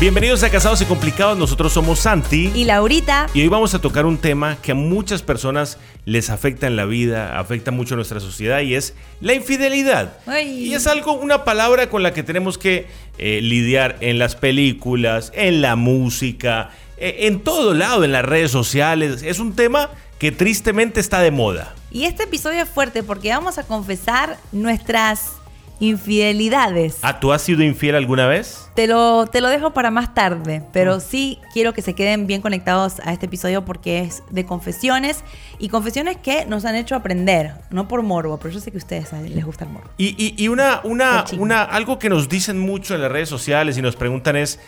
Bienvenidos a Casados y Complicados, nosotros somos Santi y Laurita. Y hoy vamos a tocar un tema que a muchas personas les afecta en la vida, afecta mucho a nuestra sociedad y es la infidelidad. Y es algo, una palabra con la que tenemos que eh, lidiar en las películas, en la música, eh, en todo lado, en las redes sociales. Es un tema que tristemente está de moda. Y este episodio es fuerte porque vamos a confesar nuestras infidelidades. ¿Ah, tú has sido infiel alguna vez? Te lo, te lo dejo para más tarde, pero mm. sí quiero que se queden bien conectados a este episodio porque es de confesiones y confesiones que nos han hecho aprender, no por morbo, pero yo sé que a ustedes les gusta el morbo. Y, una, una, una, algo que nos dicen mucho en las redes sociales y nos preguntan es,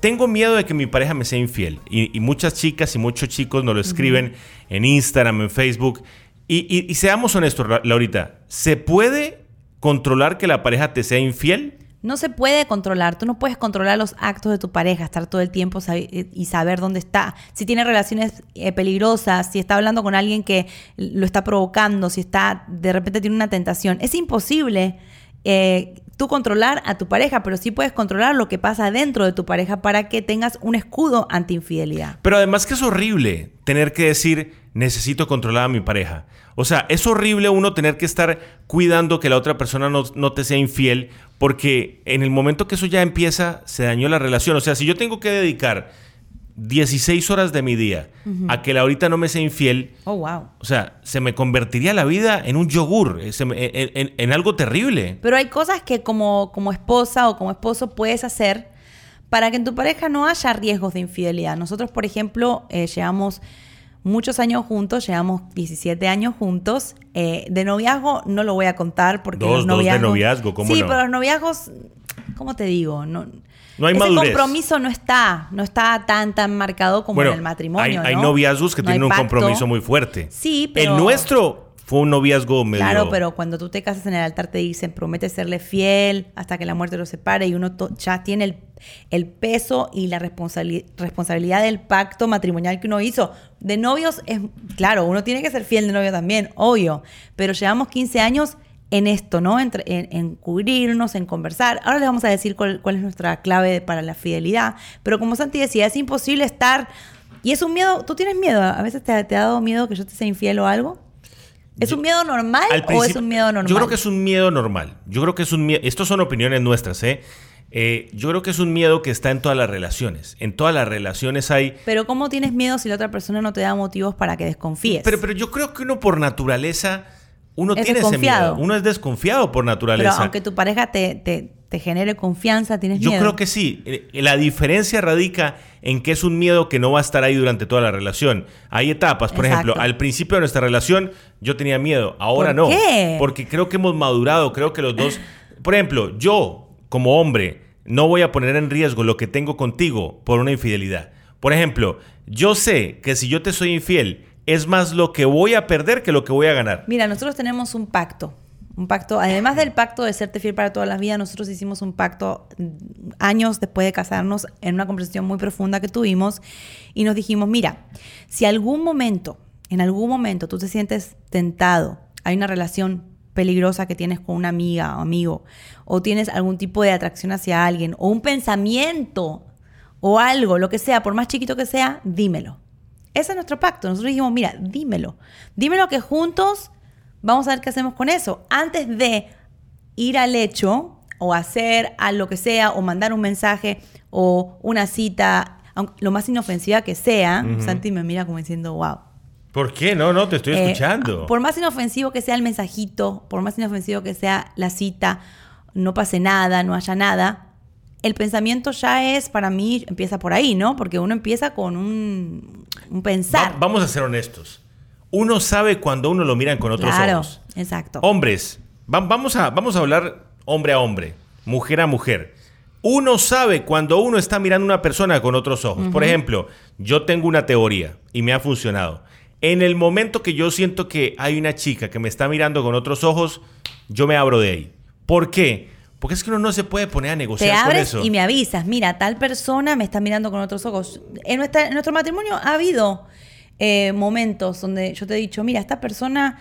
tengo miedo de que mi pareja me sea infiel. Y, muchas chicas y muchos chicos nos lo escriben en Instagram, en Facebook. Y, y, seamos honestos, Laurita, ¿se puede controlar que la pareja te sea infiel? No se puede controlar. Tú no puedes controlar los actos de tu pareja, estar todo el tiempo y saber dónde está. Si tiene relaciones eh, peligrosas, si está hablando con alguien que lo está provocando, si está de repente tiene una tentación. Es imposible eh, tú controlar a tu pareja, pero sí puedes controlar lo que pasa dentro de tu pareja para que tengas un escudo ante infidelidad. Pero además que es horrible tener que decir, necesito controlar a mi pareja. O sea, es horrible uno tener que estar cuidando que la otra persona no, te sea infiel, porque en el momento que eso ya empieza, se dañó la relación. O sea, si yo tengo que dedicar 16 horas de mi día a que la ahorita no me sea infiel, oh, wow. o sea, se me convertiría la vida en un yogur, en, en, algo terrible. Pero hay cosas que como, como esposa o como esposo puedes hacer para que en tu pareja no haya riesgos de infidelidad. Nosotros, por ejemplo, eh, llevamos muchos años juntos, llevamos 17 años juntos. Eh, de noviazgo no lo voy a contar porque dos, los noviazgos... Dos de noviazgo, ¿cómo Sí, pero los noviazgos, ¿cómo te digo? No, no hay ese compromiso no está, no está tan tan marcado como en el matrimonio. Hay, noviazgos que tienen un compromiso muy fuerte. Sí, pero. El nuestro fue un noviazgo medio... Claro, pero cuando tú te casas en el altar te dicen, promete serle fiel hasta que la muerte lo separe y uno ya tiene el, el, peso y la responsabilidad del pacto matrimonial que uno hizo. De novios es, claro, uno tiene que ser fiel de novio también, obvio, pero llevamos 15 años en esto, ¿no? En, cubrirnos, en conversar. Ahora les vamos a decir cuál, cuál es nuestra clave para la fidelidad, pero como Santi decía, es imposible estar... Y es un miedo, ¿tú tienes miedo? ¿A veces te ha dado miedo que yo te sea infiel o algo? ¿Es un miedo normal o es un miedo normal? Yo creo que es un miedo normal. Yo creo que es un miedo. Estos son opiniones nuestras, ¿eh? ¿eh? Yo creo que es un miedo que está en todas las relaciones. En todas las relaciones hay. Pero ¿cómo tienes miedo si la otra persona no te da motivos para que desconfíes? Pero, pero yo creo que uno por naturaleza. Uno tiene ese miedo. Uno es desconfiado por naturaleza. Pero aunque tu pareja te, te te genere confianza, tienes miedo. Yo creo que sí. Eh, la diferencia radica en que es un miedo que no va a estar ahí durante toda la relación. Hay etapas. Por ejemplo, al principio de nuestra relación yo tenía miedo, ahora ¿Por no. Qué? Porque creo que hemos madurado, creo que los dos... Por ejemplo, yo como hombre no voy a poner en riesgo lo que tengo contigo por una infidelidad. Por ejemplo, yo sé que si yo te soy infiel, es más lo que voy a perder que lo que voy a ganar. Mira, nosotros tenemos un pacto. Un pacto, además del pacto de serte fiel para todas las vidas, nosotros hicimos un pacto años después de casarnos en una conversación muy profunda que tuvimos y nos dijimos, mira, si algún momento, en algún momento tú te sientes tentado, hay una relación peligrosa que tienes con una amiga o amigo, o tienes algún tipo de atracción hacia alguien, o un pensamiento o algo, lo que sea, por más chiquito que sea, dímelo. Ese es nuestro pacto. Nosotros dijimos, mira, dímelo. Dímelo que juntos Vamos a ver qué hacemos con eso. Antes de ir al hecho o hacer a lo que sea o mandar un mensaje o una cita, lo más inofensiva que sea, Santi me mira como diciendo, wow. ¿Por qué? No, no, te estoy eh, escuchando. Por más inofensivo que sea el mensajito, por más inofensivo que sea la cita, no pase nada, no haya nada, el pensamiento ya es, para mí, empieza por ahí, ¿no? Porque uno empieza con un, pensar. vamos a ser honestos uno sabe cuando uno lo miran con otros claro, Exacto. Hombres, vamos, a, vamos a hablar hombre a hombre. mujer a mujer. Uno sabe cuando uno está mirando a una persona con otros ojos. Por ejemplo, yo tengo una teoría y me ha funcionado. En el momento que yo siento que hay una chica que me está mirando con otros ojos, yo me abro de ahí. ¿Por qué? Porque es que uno no se puede poner a negociar Te abres con eso. y me avisas, mira, tal persona me está mirando con otros ojos. En, nuestra- en nuestro matrimonio ha habido eh, momentos donde yo te he dicho, mira, esta persona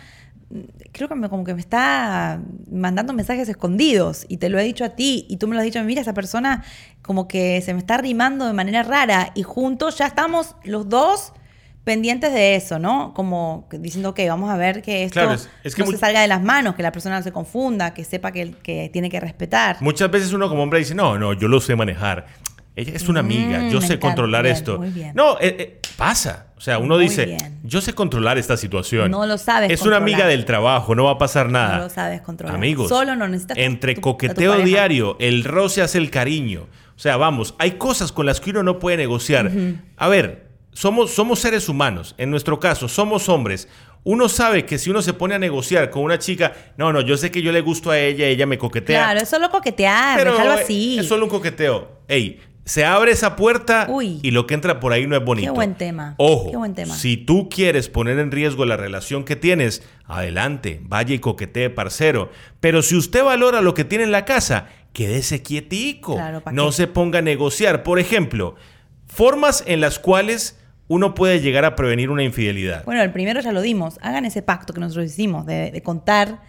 mm, creo que me, como que me está mandando mensajes escondidos y te lo he dicho a ti y tú me lo has dicho, mira, esa persona como que se me está rimando de manera rara y juntos ya estamos los dos pendientes de eso, ¿no? Como que diciendo, ok, vamos a ver que esto Claro, es- es que no se salga de las manos, que la persona no se confunda, que sepa que, que tiene que respetar. Muchas veces uno como hombre dice, no, no, yo lo sé manejar. Ella es una amiga, Mm, yo me sé encanta. controlar Bien, esto. muy bien. No, eh, eh, pasa. O sea, uno Muy dice, bien. yo sé controlar esta situación. No lo sabes Es una amiga del trabajo, no va a pasar nada. No lo sabes controlar. Amigos, Solo no necesitas entre tu- coqueteo diario, el roce hace el cariño. O sea, vamos, hay cosas con las que uno no puede negociar. A ver, somos, somos seres humanos. En nuestro caso, somos hombres. Uno sabe que si uno se pone a negociar con una chica, no, no, yo sé que yo le gusto a ella, ella me coquetea. Claro, es solo coquetear, Pero déjalo eh, así. es solo un coqueteo. Ey, se abre esa puerta Uy. y lo que entra por ahí no es bonito. Qué buen tema. Ojo, Qué buen tema. si tú quieres poner en riesgo la relación que tienes, adelante, vaya y coquetee, parcero. Pero si usted valora lo que tiene en la casa, quédese quietico. Claro, ¿pa' no qué? se ponga a negociar. Por ejemplo, formas en las cuales uno puede llegar a prevenir una infidelidad. Bueno, el primero ya lo dimos. Hagan ese pacto que nosotros hicimos de, de contar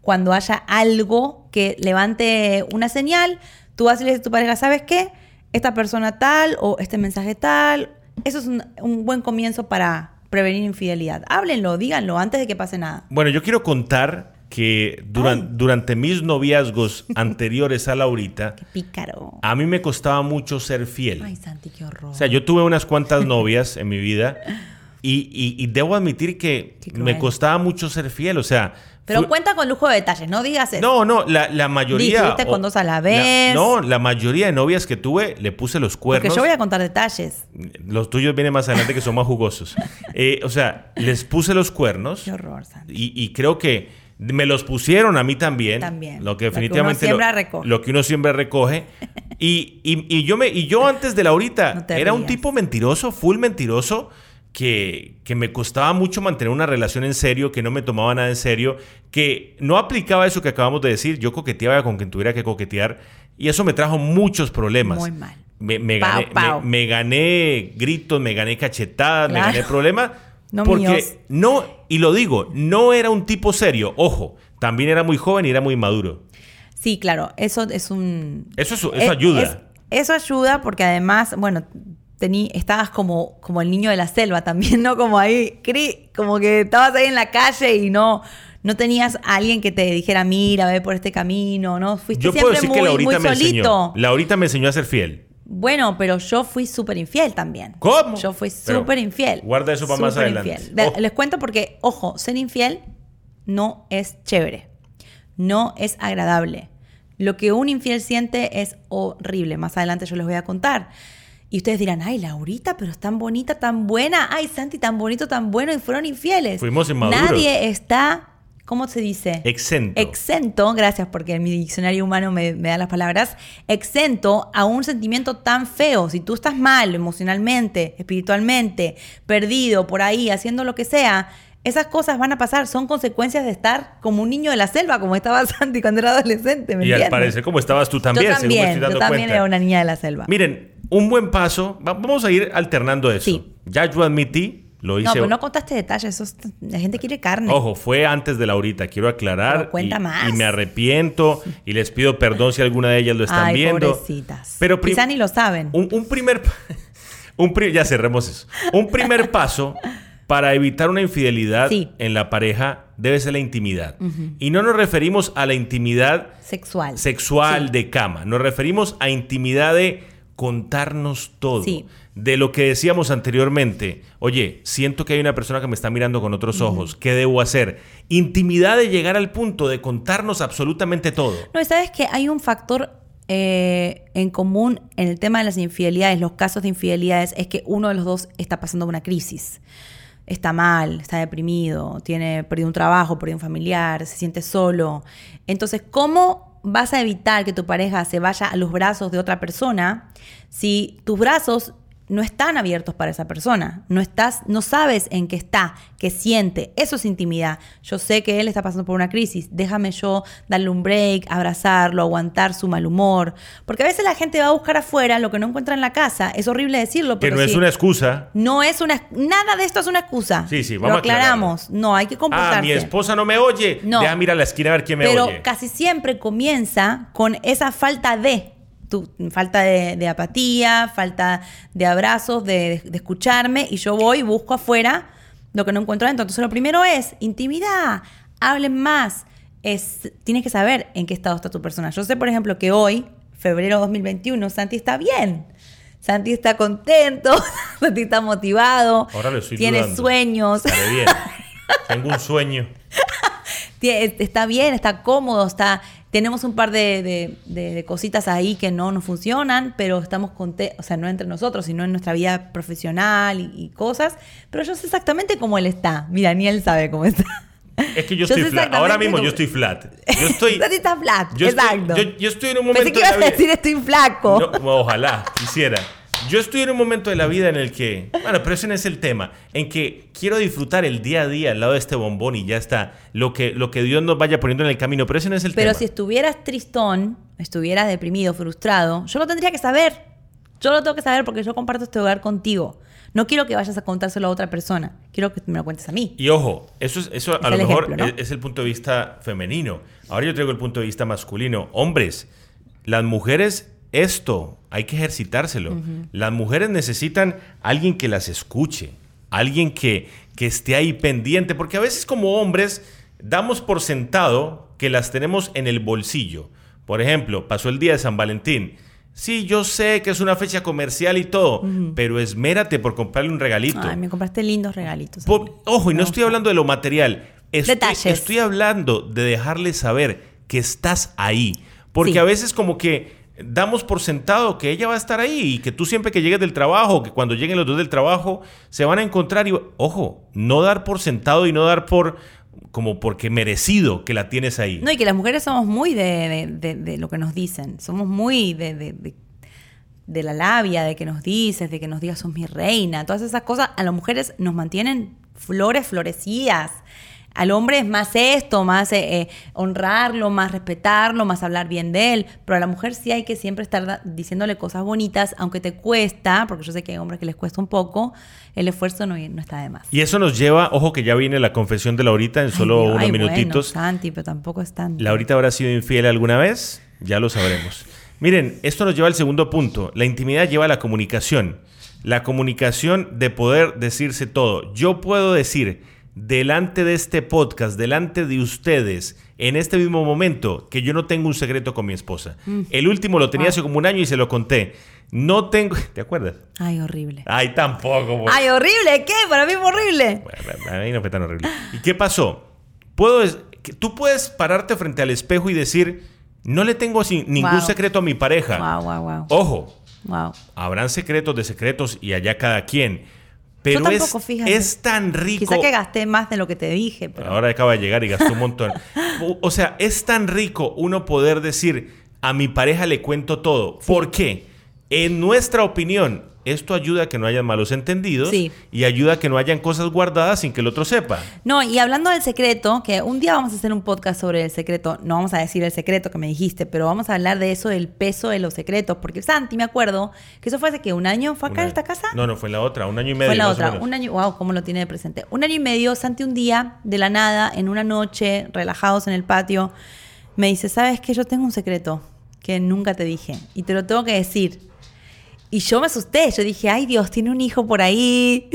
cuando haya algo que levante una señal. Tú vas y le dices a tu pareja, ¿sabes qué? Esta persona tal o este mensaje tal. Eso es un, un buen comienzo para prevenir infidelidad. Háblenlo, díganlo antes de que pase nada. Bueno, yo quiero contar que duran- durante mis noviazgos anteriores a Laurita, Qué pícaro. a mí me costaba mucho ser fiel. Ay, Santi, qué horror. O sea, yo tuve unas cuantas novias en mi vida y, y- y debo admitir que me costaba mucho ser fiel. O sea, Pero cuenta con lujo de detalles, no digas eso. no, no, la, la mayoría. Di, fuiste con dos a la la- vez. no, la mayoría de novias que tuve le puse los Porque cuernos. yo voy a contar detalles. Los tuyos vienen más adelante que son más jugosos. Eh, o sea, les puse los cuernos. Qué horror, Santi. Y, y creo que me los pusieron a mí también. También. Lo que Lo que uno definitivamente siembra, recoge. lo que uno siempre recoge. Y, y- y yo me y yo antes de Laurita No era un tipo mentiroso, full mentiroso, que, que me costaba mucho mantener una relación en serio, que no me tomaba nada en serio, que no aplicaba eso que acabamos de decir. Yo coqueteaba con quien tuviera que coquetear. Y eso me trajo muchos problemas. Muy mal. Me, me Pau, gané, pau. me- me gané gritos, me gané cachetadas, me gané problemas. No porque míos. no, y lo digo, no era un tipo serio. Ojo, también era muy joven y era muy maduro. Sí, claro, eso es un... Eso, es- eso Eh, ayuda. es- eso ayuda porque además, bueno, tení, estabas como, como el niño de la selva también, ¿no? Como ahí, cri- como que estabas ahí en la calle y no, no tenías a alguien que te dijera, mira, ve por este camino, ¿no? Fuiste Yo puedo siempre decir muy, que Laurita muy me solito. enseñó. Laurita me enseñó a ser fiel. Bueno, pero yo fui súper infiel también. ¿Cómo? Yo fui súper infiel. guarda eso para más adelante. infiel. Les cuento porque, ojo, ser infiel no es chévere. No es agradable. Lo que un infiel siente es horrible. Más adelante yo les voy a contar. Y ustedes dirán, ay, Laurita, pero es tan bonita, tan buena. Ay, Santi, tan bonito, tan bueno. Y fueron infieles. Fuimos inmaduros. Nadie está, ¿cómo se dice? Exento. exento, gracias porque mi diccionario humano me, me da las palabras, exento a un sentimiento tan feo. Si tú estás mal emocionalmente, espiritualmente, perdido por ahí, haciendo lo que sea, esas cosas van a pasar. Son consecuencias de estar como un niño de la selva, como estaba Santi cuando era adolescente. ¿me y al entiendes? parecer, como estabas tú también, yo según también, estoy dando yo también cuenta. era una niña de la selva. Miren, un buen paso. va- Vamos a ir alternando eso. Sí. Ya yo admití, lo hice. no, pero no contaste detalles. Eso es- la gente quiere carne. Ojo, fue antes de Laurita, quiero aclarar. Pero cuenta y, más. y me arrepiento y les pido perdón si alguna de ellas lo están Ay, viendo. pobrecitas. Pero Quizá ni lo saben. Un, un primer. Un pri- ya cerremos eso. Un primer paso para evitar una infidelidad Sí. en la pareja debe ser la intimidad. Y no nos referimos a la intimidad Sexual. sexual de cama. Nos referimos a intimidad de contarnos todo. Sí. De lo que decíamos anteriormente. Oye, siento que hay una persona que me está mirando con otros ojos. ¿Qué debo hacer? Intimidad de llegar al punto de contarnos absolutamente todo. No, y sabes que hay un factor eh, en común en el tema de las infidelidades, los casos de infidelidades, es que uno de los dos está pasando una crisis. Está mal, está deprimido, tiene perdido un trabajo, perdido un familiar, se siente solo. Entonces, ¿cómo vas a evitar que tu pareja se vaya a los brazos de otra persona si tus brazos no están abiertos para esa persona. No estás, no sabes en qué está, qué siente. Eso es intimidad. Yo sé que él está pasando por una crisis. Déjame yo darle un break, abrazarlo, aguantar su mal humor. Porque a veces la gente va a buscar afuera lo que no encuentra en la casa. Es horrible decirlo, pero. Que no es una excusa. No es una. Nada de esto es una excusa. Sí, sí, vamos lo aclaramos. No, hay que comportarse. Ah, mi esposa no me oye. No. Deja mirar a la esquina a ver quién me oye. Pero casi siempre comienza con esa falta de tu, falta de, apatía, falta de abrazos, de, escucharme, y yo voy y busco afuera lo que no encuentro adentro. Entonces, lo primero es intimidad, hablen más. Es, tienes que saber en qué estado está tu persona. Yo sé, por ejemplo, que hoy, febrero 2021, Santi está bien. Santi está contento, Santi está motivado, tiene sueños. bien. Tengo un sueño. está bien, está cómodo, está tenemos un par de, cositas ahí que no nos funcionan, pero estamos contentos, o sea, no entre nosotros, sino en nuestra vida profesional y, cosas. Pero yo sé exactamente cómo él está. Mira, ni él sabe cómo está. Es que yo, estoy flat. Ahora mismo yo estoy flat. Yo estoy. está flat, exacto. yo, estoy en un momento. Pensé que ibas a decir estoy flaco. ojalá, quisiera. Yo estoy en un momento de la vida en el que, bueno, pero ese no es el tema, en que quiero disfrutar el día a día al lado de este bombón y ya está, lo que, lo que Dios nos vaya poniendo en el camino, pero ese no es el tema. Pero si estuvieras tristón, estuvieras deprimido, frustrado, yo lo tendría que saber. Yo lo tengo que saber porque yo comparto este hogar contigo. No quiero que vayas a contárselo a otra persona. Quiero que me lo cuentes a mí. Y ojo, eso, es, eso a lo mejor es, el punto de vista femenino. Ahora yo traigo el punto de vista masculino. Hombres, las mujeres esto hay que ejercitárselo. Las mujeres necesitan alguien que las escuche, alguien que, que esté ahí pendiente, porque a veces como hombres damos por sentado que las tenemos en el bolsillo. Por ejemplo, pasó el día de San Valentín. Sí, yo sé que es una fecha comercial y todo, pero esmérate por comprarle un regalito. Ay, me compraste lindos regalitos. ojo, y no estoy hablando de lo material. Estoy, Estoy hablando de dejarle saber que estás ahí. Porque a veces como que damos por sentado que ella va a estar ahí y que tú siempre que llegues del trabajo, que cuando lleguen los dos del trabajo, se van a encontrar y, ojo, no dar por sentado y no dar por como porque merecido que la tienes ahí. No, y que las mujeres somos muy de, lo que nos dicen, somos muy de, de, la labia, de que nos dices, de que nos digas sos mi reina, todas esas cosas a las mujeres nos mantienen flores florecidas. Al hombre es más esto, más eh, eh, honrarlo, más respetarlo, más hablar bien de él. Pero a la mujer sí hay que siempre estar diciéndole cosas bonitas, aunque te cuesta, porque yo sé que hay hombres que les cuesta un poco, el esfuerzo no, no está de más. Y eso nos lleva, ojo que ya viene la confesión de Laurita en solo unos minutitos. Bueno, Santi, pero tampoco es tanto. ¿Laurita habrá sido infiel alguna vez? Ya lo sabremos. Miren, esto nos lleva al segundo punto. La intimidad lleva a la comunicación. La comunicación de poder decirse todo. Yo puedo decir delante de este podcast, delante de ustedes, en este mismo momento, que yo no tengo un secreto con mi esposa. Mm. El último lo tenía hace como un año y se lo conté. No tengo. ¿Te acuerdas? Ay, horrible. Ay, tampoco. Ay, horrible. ¿Qué? Para mí es horrible. Bueno, a mí no fue tan horrible. ¿Y qué pasó? Puedo, tú puedes pararte frente al espejo y decir, no le tengo ningún secreto a mi pareja. Wow, wow, wow. Ojo. Wow. Habrán secretos de secretos y allá cada quien. Pero es, es, tan rico. Quizá que gasté más de lo que te dije. Ahora acaba de llegar y gastó un montón. o sea, es tan rico uno poder decir, a mi pareja le cuento todo. ¿Por qué? En nuestra opinión, esto ayuda a que no haya malos entendidos y ayuda a que no hayan cosas guardadas sin que el otro sepa. No, y hablando del secreto, que un día vamos a hacer un podcast sobre el secreto, no vamos a decir el secreto que me dijiste, pero vamos a hablar de eso, del peso de los secretos, porque Santi, me acuerdo, que eso fue hace que un año, ¿fue acá en esta casa? No, no, fue en la otra, un año y medio. Fue en la otra, un año, wow, cómo lo tiene de presente. Un año y medio, Santi un día, de la nada, en una noche, relajados en el patio, me dice, ¿sabes qué? Yo tengo un secreto que nunca te dije y te lo tengo que decir y yo me asusté, yo dije, ay Dios, tiene un hijo por ahí.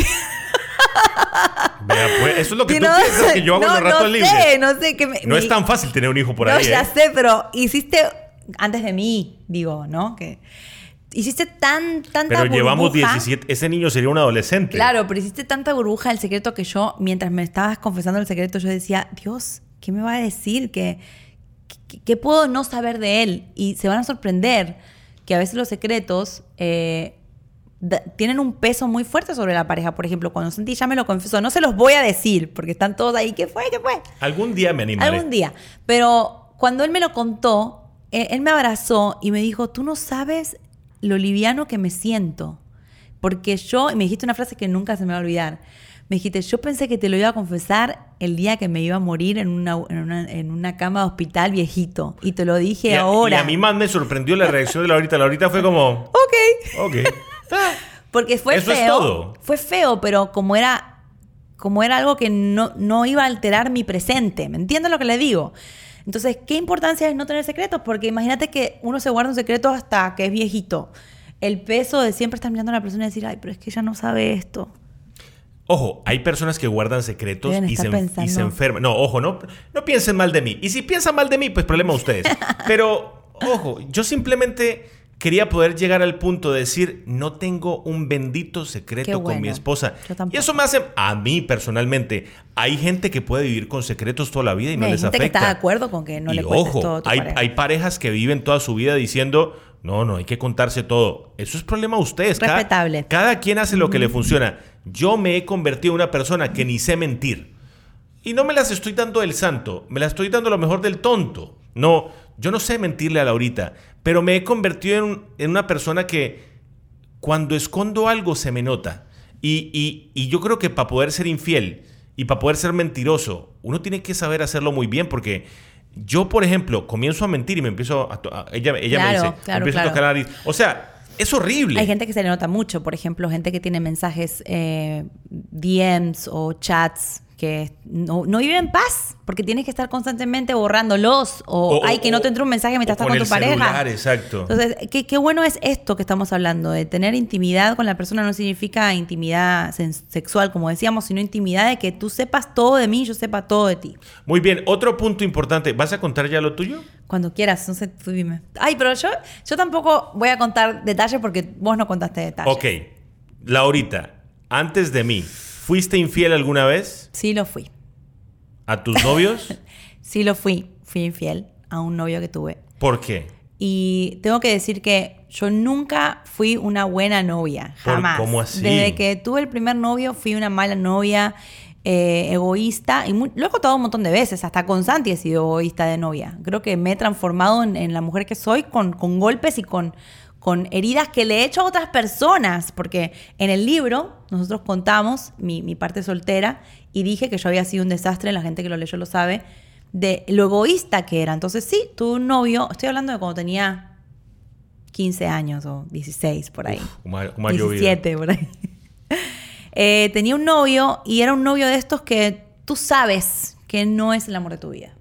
Vea, pues, eso es lo que tú piensas que yo hago no, en los ratos no libres. Sé, no sé, que No es tan fácil tener un hijo por ahí. No, ya ¿eh? sé, pero hiciste antes de mí, digo, ¿no? Que hiciste tan, tanta Pero llevamos 17, ese niño sería un adolescente. Claro, pero hiciste tanta burbuja del secreto que yo, mientras me estabas confesando el secreto, yo decía, Dios, ¿qué me va a decir? ¿Qué, qué puedo no saber de él? Y se van a sorprender que a veces los secretos eh, tienen un peso muy fuerte sobre la pareja. Por ejemplo, cuando sentí ya me lo confesó, no se los voy a decir porque están todos ahí. ¿Qué fue? ¿Qué fue? Algún día me animaré. Algún día. Pero cuando él me lo contó, él me abrazó y me dijo, tú no sabes lo liviano que me siento. Porque yo, y me dijiste una frase que nunca se me va a olvidar. Me dijiste, yo pensé que te lo iba a confesar el día que me iba a morir en una, en una, cama de hospital viejito. Y te lo dije ahora. Y a mí más me sorprendió la reacción de Laurita. Laurita fue como... Ok. Ok. Porque fue Eso feo. Es todo. Fue feo, pero como era como era algo que no, no iba a alterar mi presente. ¿Me entiendes lo que le digo? Entonces, ¿qué importancia es no tener secretos? Porque imagínate que uno se guarda un secreto hasta que es viejito. El peso de siempre estar mirando a la persona y decir, ay, pero es que ella no sabe esto. Ojo, hay personas que guardan secretos y se, y se, enferman. No, ojo, no, no piensen mal de mí. Y si piensan mal de mí, pues problema ustedes. Pero, ojo, yo simplemente quería poder llegar al punto de decir, no tengo un bendito secreto con mi esposa. Y eso me hace, a mí personalmente, hay gente que puede vivir con secretos toda la vida y no, les afecta. Gente que está de acuerdo con que no le ojo, todo hay, hay parejas que viven toda su vida diciendo, no, no, hay que contarse todo. Eso es problema de ustedes. Respetable. Cada, quien hace lo que le funciona. Yo me he convertido en una persona que ni sé mentir. Y no me las estoy dando del santo, me las estoy dando lo mejor del tonto. No, yo no sé mentirle a Laurita, pero me he convertido en, una persona que cuando escondo algo se me nota. Y, yo creo que para poder ser infiel y para poder ser mentiroso, uno tiene que saber hacerlo muy bien porque yo, por ejemplo, comienzo a mentir y me empiezo a... ella ella me dice, empiezo a tocar la nariz. O sea, es horrible. Hay gente que se le nota mucho, por ejemplo, gente que tiene mensajes, eh, DMs o chats que no, no vive en paz porque tienes que estar constantemente borrándolos o, hay que no te entre un mensaje mientras estás con, tu pareja. Exacto. Entonces, ¿qué, qué, bueno es esto que estamos hablando, de tener intimidad con la persona no significa intimidad sexual, como decíamos, sino intimidad de que tú sepas todo de mí y yo sepa todo de ti. Muy bien, otro punto importante, ¿vas a contar ya lo tuyo? Cuando quieras, no sé, tú dime. Ay, pero yo, yo tampoco voy a contar detalles porque vos no contaste detalles. Ok, Laurita, antes de mí, ¿Fuiste infiel alguna vez? Sí, lo fui. ¿A tus novios? sí, lo fui. Fui infiel a un novio que tuve. ¿Por qué? Y tengo que decir que yo nunca fui una buena novia. Jamás. ¿Cómo así? Desde que tuve el primer novio fui una mala novia, eh, egoísta. Y lo he contado un montón de veces. Hasta con Santi he sido egoísta de novia. Creo que me he transformado en, la mujer que soy con, con golpes y con con heridas que le he hecho a otras personas, porque en el libro nosotros contamos mi, parte soltera y dije que yo había sido un desastre, la gente que lo leyó lo sabe, de lo egoísta que era. Entonces sí, tuve un novio, estoy hablando de cuando tenía 15 años o 16 por ahí. Uf, 17 por ahí. Eh, tenía un novio y era un novio de estos que tú sabes que no es el amor de tu vida.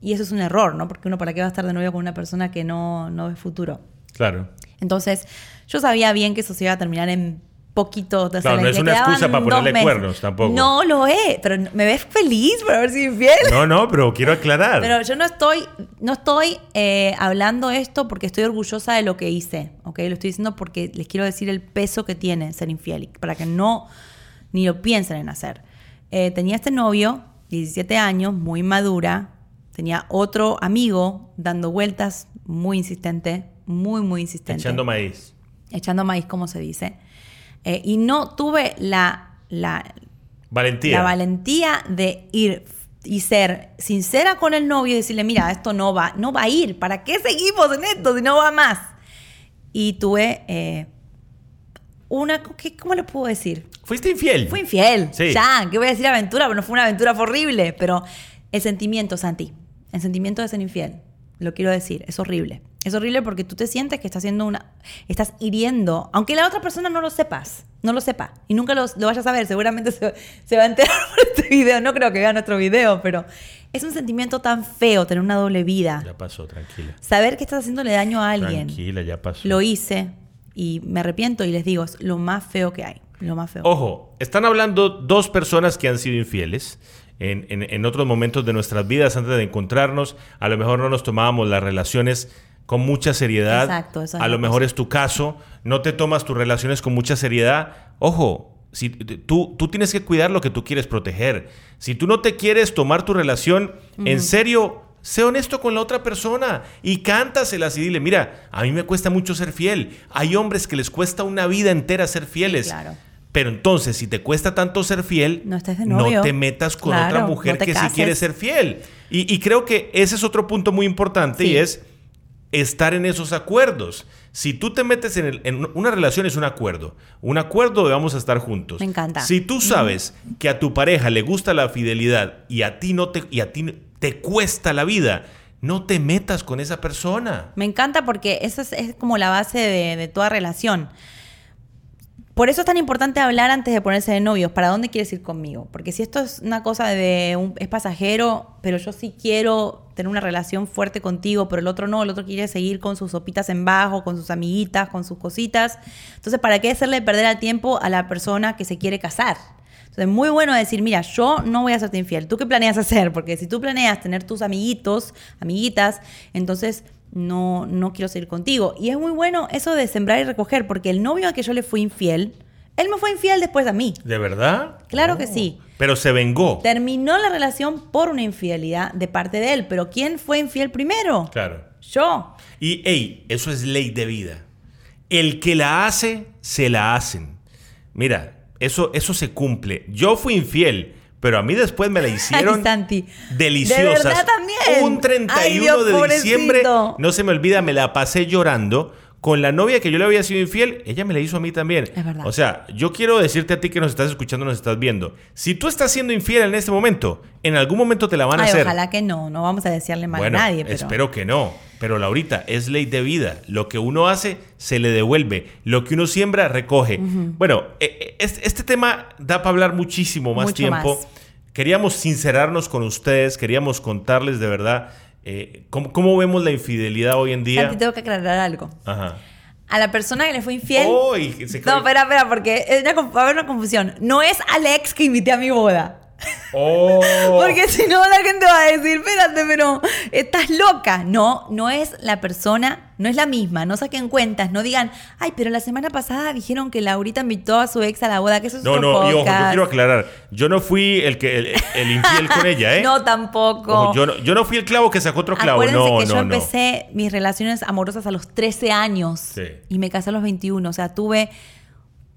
Y eso es un error, ¿no? Porque uno para qué va a estar de novio con una persona que no, no ve futuro. Claro. Entonces, yo sabía bien que eso se iba a terminar en poquito. De claro, no es una excusa para ponerle cuernos tampoco. No lo es, pero me ves feliz por haber sido infiel. No, no, pero quiero aclarar. Pero yo no estoy, no estoy eh, hablando esto porque estoy orgullosa de lo que hice, ¿ok? Lo estoy diciendo porque les quiero decir el peso que tiene ser infiel, para que no ni lo piensen en hacer. Eh, tenía este novio, 17 años, muy madura. Tenía otro amigo dando vueltas, muy insistente, muy, muy insistente. Echando maíz. Echando maíz, como se dice. Eh, y no tuve la, la, valentía. la valentía de ir y ser sincera con el novio y decirle, mira, esto no va, no va a ir, ¿para qué seguimos en esto si no va más? Y tuve eh, una, ¿cómo le puedo decir? ¿Fuiste infiel? Fui infiel. Sí. Ya, ¿qué voy a decir aventura? Pero no fue una aventura, horrible, pero el sentimiento, Santi, el sentimiento de ser infiel, lo quiero decir, es horrible. Es horrible porque tú te sientes que estás haciendo una. Estás hiriendo, aunque la otra persona no lo sepas, no lo sepa y nunca lo, vayas a ver. Seguramente se, va a enterar por este video. No creo que vea nuestro video, pero es un sentimiento tan feo tener una doble vida. Ya pasó, tranquila. Saber que estás haciéndole daño a alguien. Tranquila, ya pasó. Lo hice y me arrepiento y les digo, es lo más feo que hay. Lo más feo. Ojo, están hablando dos personas que han sido infieles. En, en otros momentos de nuestras vidas, antes de encontrarnos, a lo mejor no nos tomábamos las relaciones con mucha seriedad. Exacto, a lo mejor es tu caso, no te tomas tus relaciones con mucha seriedad. Ojo, si tú, tú tienes que cuidar lo que tú quieres proteger. Si tú no te quieres tomar tu relación en serio, sé honesto con la otra persona y cántaselas y dile, mira, a mí me cuesta mucho ser fiel. Hay hombres que les cuesta una vida entera ser fieles. Claro. Pero entonces, si te cuesta tanto ser fiel, no, te metas con otra mujer que sí quiere ser fiel. Y, creo que ese es otro punto muy importante y es estar en esos acuerdos. Si tú te metes en, una relación es un acuerdo, un acuerdo de vamos a estar juntos. Me encanta. Si tú sabes que a tu pareja le gusta la fidelidad y a ti no te y a ti te cuesta la vida, no te metas con esa persona. Me encanta porque eso es, como la base de toda relación. Por eso es tan importante hablar antes de ponerse de novios. ¿Para dónde quieres ir conmigo? Porque si esto es una cosa de un, es pasajero, pero yo sí quiero tener una relación fuerte contigo, pero el otro no, el otro quiere seguir con sus sopitas en bajo, con sus amiguitas, con sus cositas. Entonces, ¿para qué hacerle perder el tiempo a la persona que se quiere casar? Entonces, muy bueno decir, mira, yo no voy a serte infiel. ¿Tú qué planeas hacer? Porque si tú planeas tener tus amiguitos, amiguitas, entonces no, no quiero seguir contigo. Y es muy bueno eso de sembrar y recoger, porque el novio a que yo le fui infiel, él me fue infiel después a mí. ¿De verdad? Claro que sí. Oh. Pero se vengó. Terminó la relación por una infidelidad de parte de él. Pero ¿quién fue infiel primero? Claro. Yo. Y, hey, eso es ley de vida. El que la hace, se la hacen. Mira, eso, eso se cumple. Yo fui infiel pero a mí después me la hicieron deliciosas. ¿De también? Un 31 de diciembre, no se me olvida, me la pasé llorando con la novia que yo le había sido infiel, ella me la hizo a mí también. Es verdad. O sea, yo quiero decirte a ti que nos estás escuchando, nos estás viendo. Si tú estás siendo infiel en este momento, en algún momento te la van a hacer. Ojalá que no, no vamos a decirle mal a nadie. Pero... Espero que no. Pero Laurita, es ley de vida. Lo que uno hace, se le devuelve. Lo que uno siembra, recoge. Bueno, e, e, este, tema da para hablar muchísimo más tiempo. Queríamos sincerarnos con ustedes, queríamos contarles de verdad eh, ¿cómo, vemos la infidelidad hoy en día? Santi, tengo que aclarar algo. A la persona que le fue infiel. no, espera, espera, porque va a haber una confusión. No es Alex que invité a mi boda. Oh. Porque si no, la gente va a decir, espérate, pero estás loca. No, no es la persona, no es la misma. No saquen cuentas, no digan, ay, pero la semana pasada dijeron que Laurita invitó a su ex a la boda, que eso es No, no, yo, quiero aclarar. Yo no fui el que el, infiel con ella, ¿eh? No, tampoco. yo, no, yo no fui el clavo que sacó otro clavo. Acuérdense no, que yo empecé mis relaciones amorosas a los 13 años y me casé a los 21. O sea, tuve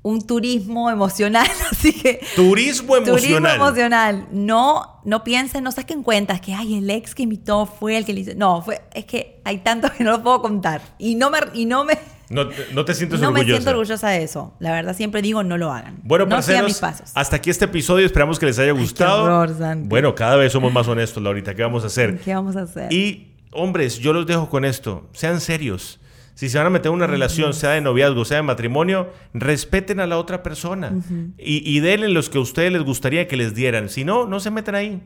un turismo emocional, así que... Turismo emocional. Turismo emocional. No, no piensen, no saquen cuentas que, ay, el ex que invitó fue el que le hizo... No, fue, es que hay tantos que no lo puedo contar. Y no me... Y no me no, no, te sientes no orgullosa. No me siento orgullosa de eso. La verdad, siempre digo, no lo hagan. Bueno, no sigan mis pasos. hasta aquí este episodio. Esperamos que les haya gustado. bueno, cada vez somos más honestos, Laurita. ¿Qué vamos a hacer? ¿Qué vamos a hacer? Y, hombres, yo los dejo con esto. Sean serios. Si se van a meter en una relación, sea de noviazgo, sea de matrimonio, respeten a la otra persona y, y, denle los que a ustedes les gustaría que les dieran. Si no, no se meten ahí.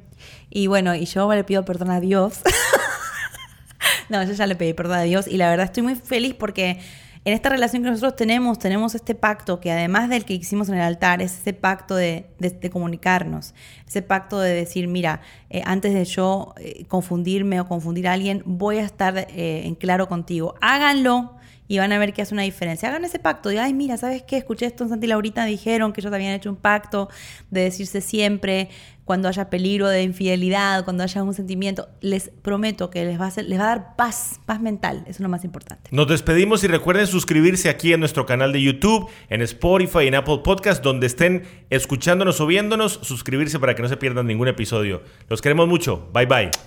Y bueno, y yo le pido perdón a Dios. no, yo ya le pedí perdón a Dios y la verdad estoy muy feliz porque en esta relación que nosotros tenemos, tenemos este pacto que además del que hicimos en el altar, es ese pacto de, comunicarnos, ese pacto de decir, mira, eh, antes de yo eh, confundirme o confundir a alguien, voy a estar eh, en claro contigo. Háganlo y van a ver que hace una diferencia. Hagan ese pacto. Digan, ay, mira, ¿sabes qué? Escuché esto en Santi Laurita, dijeron que ellos habían hecho un pacto de decirse siempre cuando haya peligro de infidelidad, cuando haya un sentimiento. Les prometo que les va a, dar paz, paz mental. Eso es lo más importante. Nos despedimos y recuerden suscribirse aquí en nuestro canal de YouTube, en Spotify en Apple Podcast, donde estén escuchándonos o viéndonos. Suscribirse para que no se pierdan ningún episodio. Los queremos mucho. Bye bye.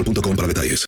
mobile.com para detalles.